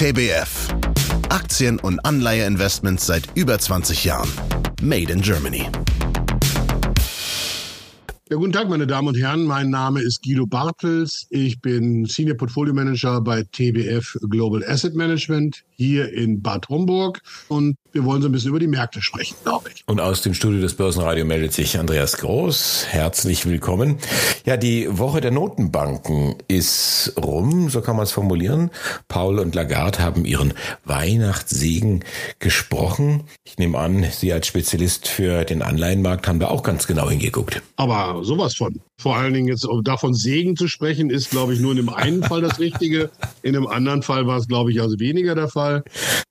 TBF. Aktien- und Anleiheinvestments seit über 20 Jahren. Made in Germany. Ja, guten Tag, meine Damen und Herren. Mein Name ist Guido Bartels. Ich bin Senior Portfolio Manager bei TBF Global Asset Management hier in Bad Homburg. Und wir wollen so ein bisschen über die Märkte sprechen, glaube ich. Und aus dem Studio des Börsenradio meldet sich Andreas Groß. Herzlich willkommen. Ja, die Woche der Notenbanken ist rum, so kann man es formulieren. Paul und Lagarde haben ihren Weihnachtssegen gesprochen. Ich nehme an, Sie als Spezialist für den Anleihenmarkt haben da auch ganz genau hingeguckt. Aber sowas von. Vor allen Dingen jetzt davon Segen zu sprechen, ist, glaube ich, nur in dem einen Fall das Richtige. In dem anderen Fall war es, glaube ich, also weniger der Fall.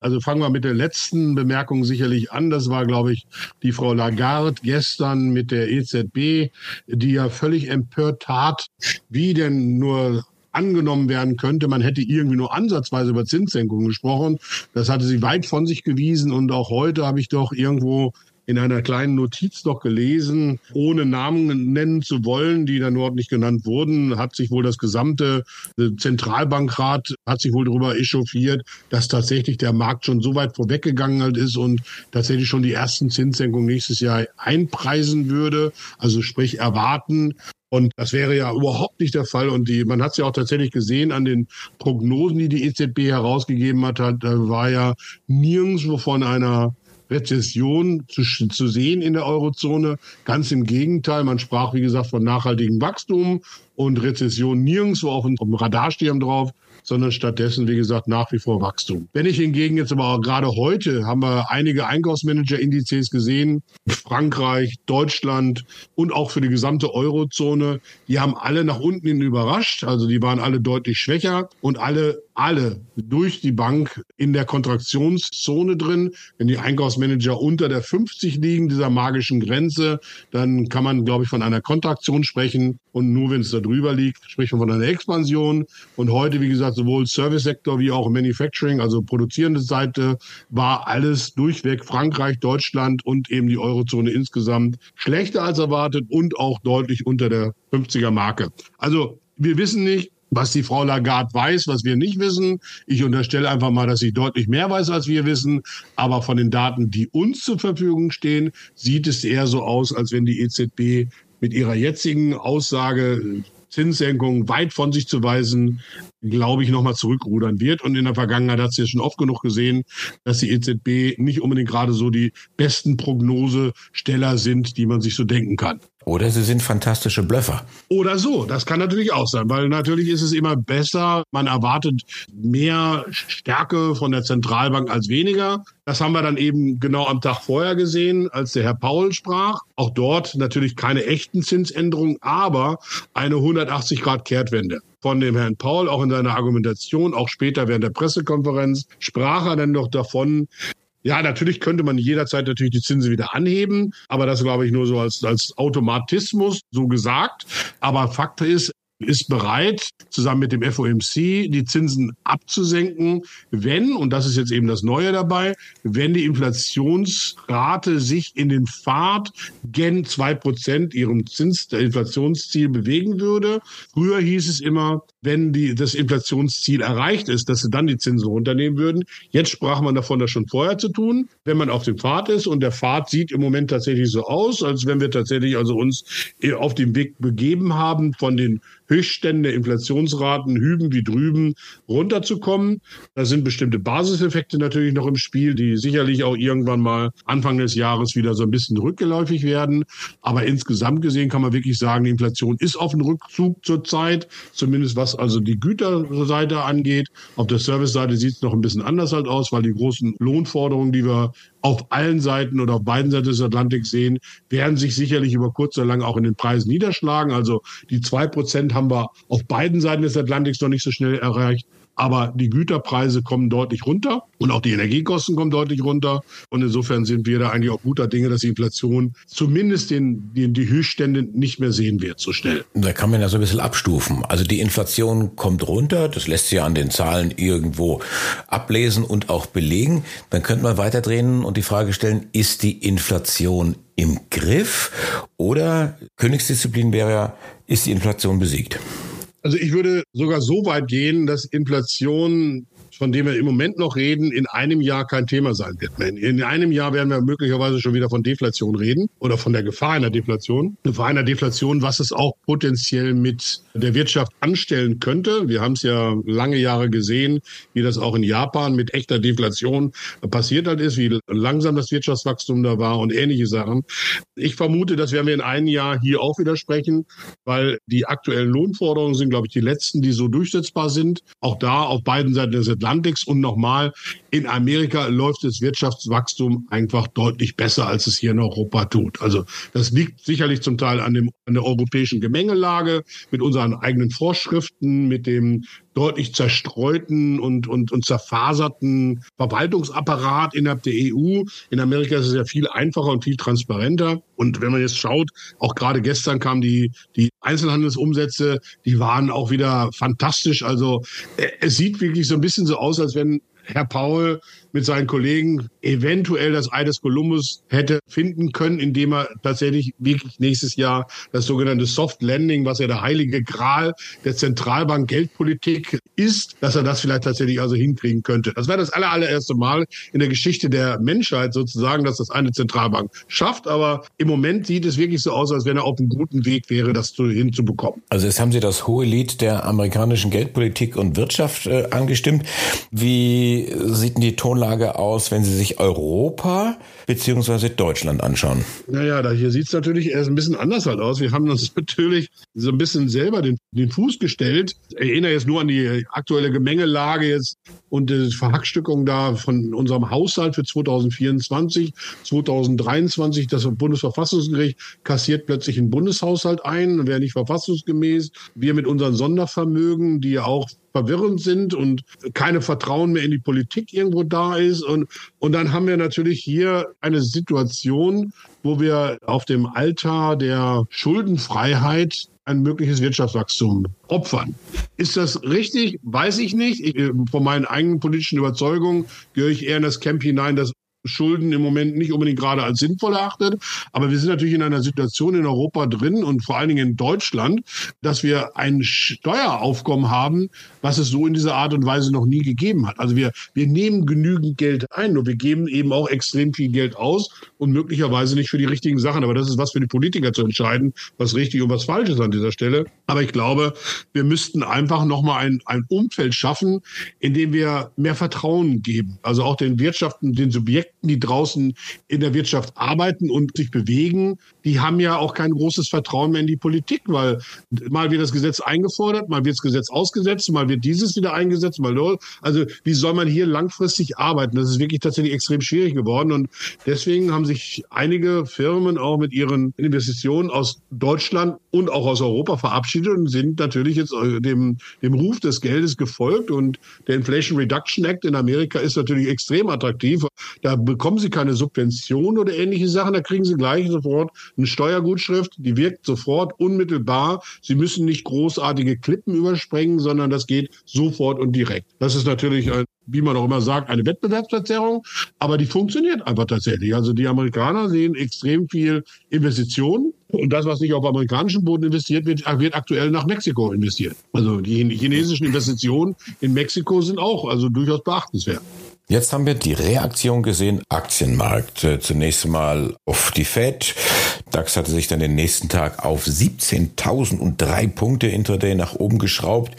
Also fangen wir mit der letzten Bemerkung sicherlich an. Das war, glaube ich, die Frau Lagarde gestern mit der EZB, die ja völlig empört tat, wie denn nur angenommen werden könnte, man hätte irgendwie nur ansatzweise über Zinssenkungen gesprochen. Das hatte sie weit von sich gewiesen und auch heute habe ich doch irgendwo in einer kleinen Notiz noch gelesen, ohne Namen nennen zu wollen, die dann dort nicht genannt wurden, hat sich wohl das gesamte äh, Zentralbankrat hat sich wohl darüber echauffiert, dass tatsächlich der Markt schon so weit vorweggegangen halt ist und tatsächlich schon die ersten Zinssenkungen nächstes Jahr einpreisen würde, also sprich erwarten. Und das wäre ja überhaupt nicht der Fall. Und die, man hat es ja auch tatsächlich gesehen an den Prognosen, die die EZB herausgegeben hat, hat da war ja nirgendwo von einer Rezession zu, zu sehen in der Eurozone. Ganz im Gegenteil, man sprach, wie gesagt, von nachhaltigem Wachstum und Rezession nirgendwo auf dem Radarschirm drauf sondern stattdessen, wie gesagt, nach wie vor Wachstum. Wenn ich hingegen jetzt aber gerade heute haben wir einige Einkaufsmanager-Indizes gesehen, Frankreich, Deutschland und auch für die gesamte Eurozone, die haben alle nach unten hin überrascht, also die waren alle deutlich schwächer und alle alle durch die Bank in der Kontraktionszone drin. Wenn die Einkaufsmanager unter der 50 liegen, dieser magischen Grenze, dann kann man, glaube ich, von einer Kontraktion sprechen. Und nur wenn es da drüber liegt, spricht man von einer Expansion. Und heute, wie gesagt, sowohl Service-Sektor wie auch Manufacturing, also produzierende Seite, war alles durchweg Frankreich, Deutschland und eben die Eurozone insgesamt schlechter als erwartet und auch deutlich unter der 50er Marke. Also wir wissen nicht, was die Frau Lagarde weiß, was wir nicht wissen. Ich unterstelle einfach mal, dass sie deutlich mehr weiß, als wir wissen. Aber von den Daten, die uns zur Verfügung stehen, sieht es eher so aus, als wenn die EZB mit ihrer jetzigen Aussage Zinssenkungen weit von sich zu weisen, glaube ich, nochmal zurückrudern wird. Und in der Vergangenheit hat sie ja schon oft genug gesehen, dass die EZB nicht unbedingt gerade so die besten Prognosesteller sind, die man sich so denken kann. Oder sie sind fantastische Blöffer. Oder so, das kann natürlich auch sein, weil natürlich ist es immer besser, man erwartet mehr Stärke von der Zentralbank als weniger. Das haben wir dann eben genau am Tag vorher gesehen, als der Herr Paul sprach. Auch dort natürlich keine echten Zinsänderungen, aber eine 180 Grad Kehrtwende von dem Herrn Paul, auch in seiner Argumentation, auch später während der Pressekonferenz, sprach er dann doch davon, ja, natürlich könnte man jederzeit natürlich die Zinsen wieder anheben, aber das glaube ich nur so als, als Automatismus so gesagt. Aber Fakt ist, ist bereit, zusammen mit dem FOMC die Zinsen abzusenken, wenn, und das ist jetzt eben das Neue dabei, wenn die Inflationsrate sich in den Pfad gen zwei Prozent ihrem Zins, der Inflationsziel bewegen würde. Früher hieß es immer, wenn die, das Inflationsziel erreicht ist, dass sie dann die Zinsen runternehmen würden. Jetzt sprach man davon, das schon vorher zu tun, wenn man auf dem Pfad ist. Und der Pfad sieht im Moment tatsächlich so aus, als wenn wir tatsächlich also uns auf dem Weg begeben haben, von den Höchstständen der Inflationsraten hüben wie drüben runterzukommen. Da sind bestimmte Basiseffekte natürlich noch im Spiel, die sicherlich auch irgendwann mal Anfang des Jahres wieder so ein bisschen rückgeläufig werden. Aber insgesamt gesehen kann man wirklich sagen, die Inflation ist auf dem Rückzug zurzeit, zumindest was also die Güterseite angeht. Auf der Serviceseite sieht es noch ein bisschen anders halt aus, weil die großen Lohnforderungen, die wir auf allen Seiten oder auf beiden Seiten des Atlantiks sehen, werden sich sicherlich über kurz oder lang auch in den Preisen niederschlagen. Also die zwei Prozent haben wir auf beiden Seiten des Atlantiks noch nicht so schnell erreicht aber die Güterpreise kommen deutlich runter und auch die Energiekosten kommen deutlich runter. Und insofern sind wir da eigentlich auch guter Dinge, dass die Inflation zumindest den, den, die Höchststände nicht mehr sehen wird so schnell. Da kann man ja so ein bisschen abstufen. Also die Inflation kommt runter, das lässt sich ja an den Zahlen irgendwo ablesen und auch belegen. Dann könnte man weiterdrehen und die Frage stellen, ist die Inflation im Griff oder Königsdisziplin wäre ja, ist die Inflation besiegt? Also ich würde sogar so weit gehen, dass Inflation von dem wir im Moment noch reden, in einem Jahr kein Thema sein wird. In einem Jahr werden wir möglicherweise schon wieder von Deflation reden oder von der Gefahr einer Deflation. Gefahr einer Deflation, was es auch potenziell mit der Wirtschaft anstellen könnte. Wir haben es ja lange Jahre gesehen, wie das auch in Japan mit echter Deflation passiert hat ist, wie langsam das Wirtschaftswachstum da war und ähnliche Sachen. Ich vermute, das werden wir in einem Jahr hier auch widersprechen, weil die aktuellen Lohnforderungen sind, glaube ich, die letzten, die so durchsetzbar sind. Auch da auf beiden Seiten des Atlantiks und nochmal in Amerika läuft das Wirtschaftswachstum einfach deutlich besser, als es hier in Europa tut. Also das liegt sicherlich zum Teil an, dem, an der europäischen Gemengelage mit unseren eigenen Vorschriften, mit dem deutlich zerstreuten und, und, und zerfaserten Verwaltungsapparat innerhalb der EU. In Amerika ist es ja viel einfacher und viel transparenter. Und wenn man jetzt schaut, auch gerade gestern kamen die, die Einzelhandelsumsätze, die waren auch wieder fantastisch. Also äh, es sieht wirklich so ein bisschen so aus, als wenn Herr Paul mit seinen Kollegen eventuell das Ei des Kolumbus hätte finden können, indem er tatsächlich wirklich nächstes Jahr das sogenannte Soft Landing, was ja der heilige Gral der Zentralbank Geldpolitik ist, dass er das vielleicht tatsächlich also hinkriegen könnte. Das wäre das aller, allererste Mal in der Geschichte der Menschheit sozusagen, dass das eine Zentralbank schafft. Aber im Moment sieht es wirklich so aus, als wenn er auf einem guten Weg wäre, das hinzubekommen. Also jetzt haben Sie das hohe Lied der amerikanischen Geldpolitik und Wirtschaft äh, angestimmt. Wie sieht denn die Tonlage aus, wenn Sie sich Europa beziehungsweise Deutschland anschauen? Naja, da hier sieht es natürlich erst ein bisschen anders halt aus. Wir haben uns natürlich so ein bisschen selber den, den Fuß gestellt. Ich erinnere jetzt nur an die aktuelle Gemengelage jetzt und die Verhackstückung da von unserem Haushalt für 2024, 2023. Das Bundesverfassungsgericht kassiert plötzlich einen Bundeshaushalt ein, wäre nicht verfassungsgemäß. Wir mit unseren Sondervermögen, die ja auch verwirrend sind und keine Vertrauen mehr in die Politik irgendwo da ist. Und, und dann haben wir natürlich hier eine Situation, wo wir auf dem Altar der Schuldenfreiheit ein mögliches Wirtschaftswachstum opfern. Ist das richtig? Weiß ich nicht. Ich, von meinen eigenen politischen Überzeugungen gehöre ich eher in das Camp hinein, das Schulden im Moment nicht unbedingt gerade als sinnvoll erachtet. Aber wir sind natürlich in einer Situation in Europa drin und vor allen Dingen in Deutschland, dass wir ein Steueraufkommen haben, was es so in dieser Art und Weise noch nie gegeben hat. Also wir, wir nehmen genügend Geld ein, nur wir geben eben auch extrem viel Geld aus und möglicherweise nicht für die richtigen Sachen. Aber das ist was für die Politiker zu entscheiden, was richtig und was falsch ist an dieser Stelle. Aber ich glaube, wir müssten einfach nochmal ein, ein Umfeld schaffen, in dem wir mehr Vertrauen geben. Also auch den Wirtschaften, den Subjekten, die draußen in der Wirtschaft arbeiten und sich bewegen, die haben ja auch kein großes Vertrauen mehr in die Politik, weil mal wird das Gesetz eingefordert, mal wird das Gesetz ausgesetzt, mal wird dieses wieder eingesetzt, mal. Also wie soll man hier langfristig arbeiten? Das ist wirklich tatsächlich extrem schwierig geworden und deswegen haben sich einige Firmen auch mit ihren Investitionen aus Deutschland und auch aus Europa verabschiedet und sind natürlich jetzt äh, dem, dem Ruf des Geldes gefolgt und der Inflation Reduction Act in Amerika ist natürlich extrem attraktiv. Da bekommen Sie keine Subvention oder ähnliche Sachen, da kriegen Sie gleich sofort eine Steuergutschrift, die wirkt sofort unmittelbar. Sie müssen nicht großartige Klippen überspringen, sondern das geht sofort und direkt. Das ist natürlich, wie man auch immer sagt, eine Wettbewerbsverzerrung, aber die funktioniert einfach tatsächlich. Also die Amerikaner sehen extrem viel Investitionen und das, was nicht auf amerikanischem Boden investiert wird, wird aktuell nach Mexiko investiert. Also die chinesischen Investitionen in Mexiko sind auch also durchaus beachtenswert. Jetzt haben wir die Reaktion gesehen, Aktienmarkt. Äh, zunächst mal auf die Fed. DAX hatte sich dann den nächsten Tag auf 17.003 Punkte intraday nach oben geschraubt.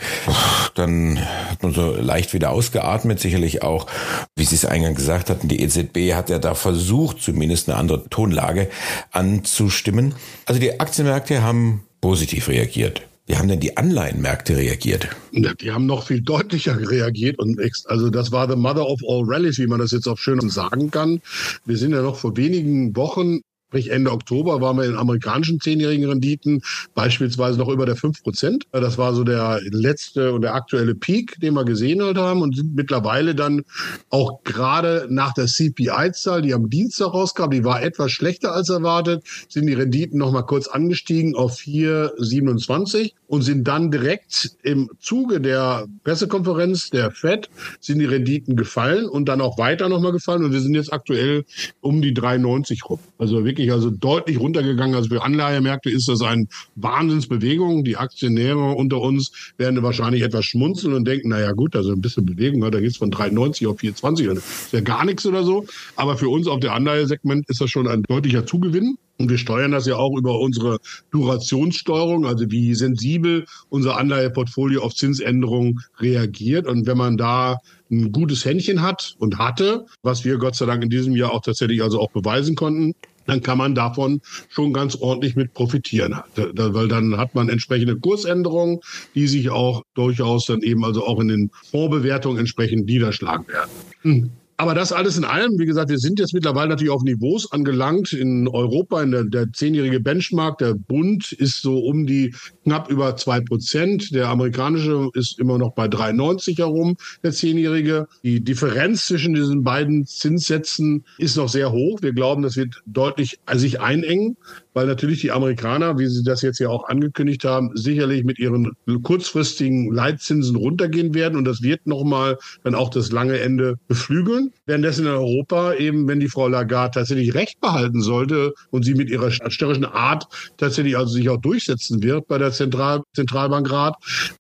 Dann hat man so leicht wieder ausgeatmet. Sicherlich auch, wie Sie es eingangs gesagt hatten, die EZB hat ja da versucht, zumindest eine andere Tonlage anzustimmen. Also die Aktienmärkte haben positiv reagiert. Wie haben denn die Anleihenmärkte reagiert? Die haben noch viel deutlicher reagiert und also das war the mother of all rallies, wie man das jetzt auch schön sagen kann. Wir sind ja noch vor wenigen Wochen Sprich Ende Oktober waren wir in amerikanischen zehnjährigen Renditen beispielsweise noch über der 5 Prozent. Das war so der letzte und der aktuelle Peak, den wir gesehen haben und sind mittlerweile dann auch gerade nach der CPI-Zahl, die am Dienstag rauskam, die war etwas schlechter als erwartet, sind die Renditen noch mal kurz angestiegen auf 4,27 und sind dann direkt im Zuge der Pressekonferenz der Fed sind die Renditen gefallen und dann auch weiter noch mal gefallen und wir sind jetzt aktuell um die 3,90 rum. Also wirklich also deutlich runtergegangen. Also für Anleihemärkte ist das eine Wahnsinnsbewegung. Die Aktionäre unter uns werden wahrscheinlich etwas schmunzeln und denken, naja gut, also ein bisschen Bewegung, da geht es von 93 auf 24, das ist ja gar nichts oder so. Aber für uns auf der Anleihesegment ist das schon ein deutlicher Zugewinn. Und wir steuern das ja auch über unsere Durationssteuerung, also wie sensibel unser Anleiheportfolio auf Zinsänderungen reagiert. Und wenn man da ein gutes Händchen hat und hatte, was wir Gott sei Dank in diesem Jahr auch tatsächlich also auch beweisen konnten, dann kann man davon schon ganz ordentlich mit profitieren. Weil dann hat man entsprechende Kursänderungen, die sich auch durchaus dann eben also auch in den Fondsbewertungen entsprechend niederschlagen werden. Hm. Aber das alles in allem, wie gesagt, wir sind jetzt mittlerweile natürlich auf Niveaus angelangt in Europa, in der, der zehnjährige Benchmark, der Bund ist so um die knapp über zwei Prozent. Der amerikanische ist immer noch bei 3,90 herum, der zehnjährige. Die Differenz zwischen diesen beiden Zinssätzen ist noch sehr hoch. Wir glauben, das wird deutlich sich einengen weil natürlich die Amerikaner, wie sie das jetzt ja auch angekündigt haben, sicherlich mit ihren kurzfristigen Leitzinsen runtergehen werden und das wird nochmal dann auch das lange Ende beflügeln. Währenddessen in Europa eben, wenn die Frau Lagarde tatsächlich Recht behalten sollte und sie mit ihrer störrischen Art tatsächlich also sich auch durchsetzen wird bei der Zentral Zentralbankrat,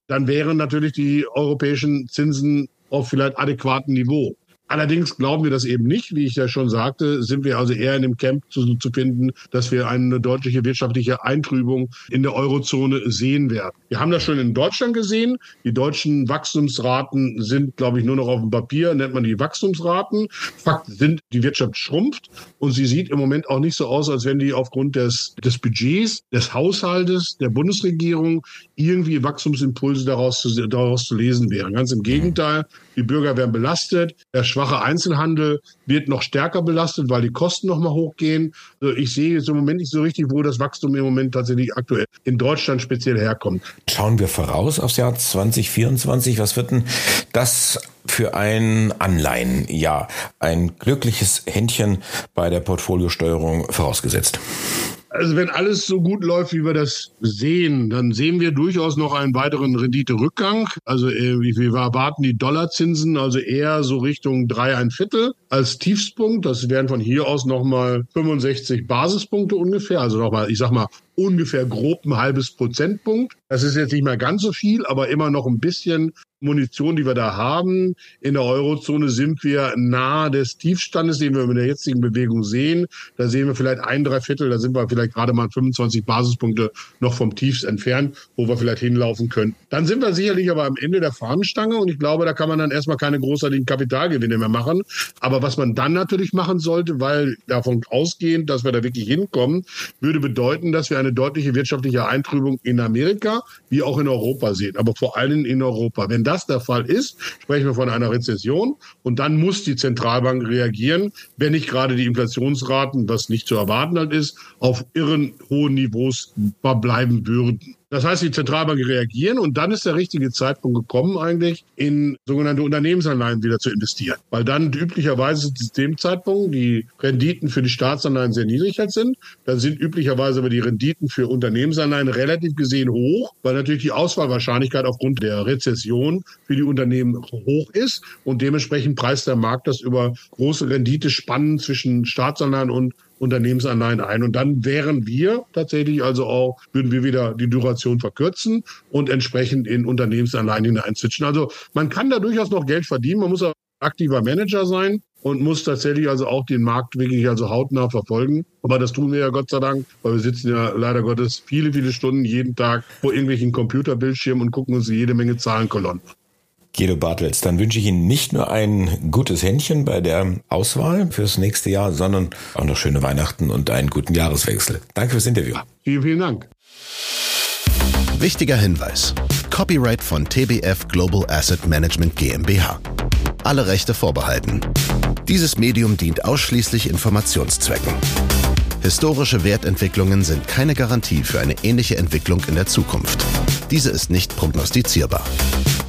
dann wären natürlich die europäischen Zinsen auf vielleicht adäquatem Niveau. Allerdings glauben wir das eben nicht. Wie ich ja schon sagte, sind wir also eher in dem Camp zu, zu finden, dass wir eine deutliche wirtschaftliche Eintrübung in der Eurozone sehen werden. Wir haben das schon in Deutschland gesehen. Die deutschen Wachstumsraten sind, glaube ich, nur noch auf dem Papier, nennt man die Wachstumsraten. Fakt sind, die Wirtschaft schrumpft und sie sieht im Moment auch nicht so aus, als wenn die aufgrund des, des Budgets, des Haushaltes, der Bundesregierung irgendwie Wachstumsimpulse daraus zu, daraus zu lesen wären. Ganz im Gegenteil, die Bürger werden belastet. Der schwache Einzelhandel wird noch stärker belastet, weil die Kosten noch mal hochgehen. Also ich sehe jetzt im Moment nicht so richtig, wo das Wachstum im Moment tatsächlich aktuell in Deutschland speziell herkommt. Schauen wir voraus aufs Jahr 2024. Was wird denn das für ein Anleihenjahr? Ein glückliches Händchen bei der Portfoliosteuerung vorausgesetzt. Also wenn alles so gut läuft, wie wir das sehen, dann sehen wir durchaus noch einen weiteren Renditerückgang. Also äh, wir erwarten die Dollarzinsen also eher so Richtung drei ein Viertel als Tiefspunkt. Das wären von hier aus nochmal 65 Basispunkte ungefähr. Also nochmal, ich sag mal, ungefähr grob ein halbes Prozentpunkt. Das ist jetzt nicht mehr ganz so viel, aber immer noch ein bisschen Munition, die wir da haben. In der Eurozone sind wir nahe des Tiefstandes, den wir in der jetzigen Bewegung sehen. Da sehen wir vielleicht ein Dreiviertel, da sind wir vielleicht gerade mal 25 Basispunkte noch vom Tiefs entfernt, wo wir vielleicht hinlaufen können. Dann sind wir sicherlich aber am Ende der Fahnenstange und ich glaube, da kann man dann erstmal keine großartigen Kapitalgewinne mehr machen. Aber was man dann natürlich machen sollte, weil davon ausgehend, dass wir da wirklich hinkommen, würde bedeuten, dass wir eine deutliche wirtschaftliche Eintrübung in Amerika wie auch in Europa sehen, aber vor allem in Europa. Wenn das das der Fall ist, sprechen wir von einer Rezession und dann muss die Zentralbank reagieren, wenn nicht gerade die Inflationsraten, was nicht zu erwarten halt ist, auf irren hohen Niveaus bleiben würden. Das heißt, die Zentralbanken reagieren und dann ist der richtige Zeitpunkt gekommen, eigentlich in sogenannte Unternehmensanleihen wieder zu investieren. Weil dann üblicherweise zu dem Zeitpunkt die Renditen für die Staatsanleihen sehr niedrig halt sind. Dann sind üblicherweise aber die Renditen für Unternehmensanleihen relativ gesehen hoch, weil natürlich die Auswahlwahrscheinlichkeit aufgrund der Rezession für die Unternehmen hoch ist und dementsprechend preist der Markt das über große Renditespannen zwischen Staatsanleihen und Unternehmensanleihen ein. Und dann wären wir tatsächlich also auch, würden wir wieder die Duration verkürzen und entsprechend in Unternehmensanleihen hineinzwitschen. Also man kann da durchaus noch Geld verdienen. Man muss auch aktiver Manager sein und muss tatsächlich also auch den Markt wirklich also hautnah verfolgen. Aber das tun wir ja Gott sei Dank, weil wir sitzen ja leider Gottes viele, viele Stunden jeden Tag vor irgendwelchen Computerbildschirmen und gucken uns jede Menge Zahlenkolonnen. Guido Bartels, dann wünsche ich Ihnen nicht nur ein gutes Händchen bei der Auswahl fürs nächste Jahr, sondern auch noch schöne Weihnachten und einen guten Jahreswechsel. Danke fürs Interview. Vielen, vielen Dank. Wichtiger Hinweis. Copyright von TBF Global Asset Management GmbH. Alle Rechte vorbehalten. Dieses Medium dient ausschließlich Informationszwecken. Historische Wertentwicklungen sind keine Garantie für eine ähnliche Entwicklung in der Zukunft. Diese ist nicht prognostizierbar.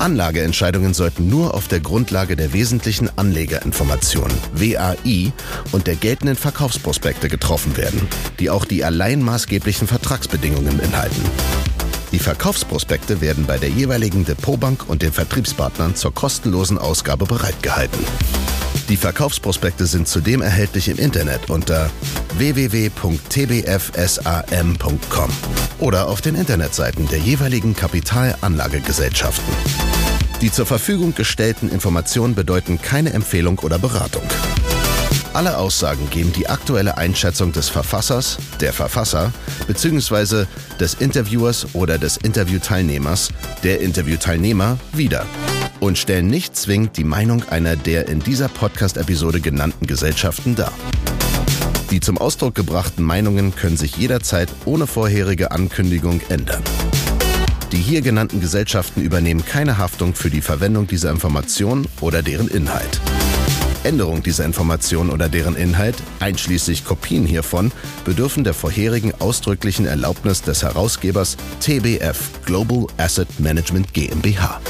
Anlageentscheidungen sollten nur auf der Grundlage der wesentlichen Anlegerinformationen WAI und der geltenden Verkaufsprospekte getroffen werden, die auch die allein maßgeblichen Vertragsbedingungen beinhalten. Die Verkaufsprospekte werden bei der jeweiligen Depotbank und den Vertriebspartnern zur kostenlosen Ausgabe bereitgehalten. Die Verkaufsprospekte sind zudem erhältlich im Internet unter www.tbfsam.com oder auf den Internetseiten der jeweiligen Kapitalanlagegesellschaften. Die zur Verfügung gestellten Informationen bedeuten keine Empfehlung oder Beratung. Alle Aussagen geben die aktuelle Einschätzung des Verfassers, der Verfasser bzw. des Interviewers oder des Interviewteilnehmers, der Interviewteilnehmer wieder und stellen nicht zwingend die Meinung einer der in dieser Podcast-Episode genannten Gesellschaften dar. Die zum Ausdruck gebrachten Meinungen können sich jederzeit ohne vorherige Ankündigung ändern. Die hier genannten Gesellschaften übernehmen keine Haftung für die Verwendung dieser Information oder deren Inhalt. Änderung dieser Information oder deren Inhalt, einschließlich Kopien hiervon, bedürfen der vorherigen ausdrücklichen Erlaubnis des Herausgebers TBF Global Asset Management GmbH.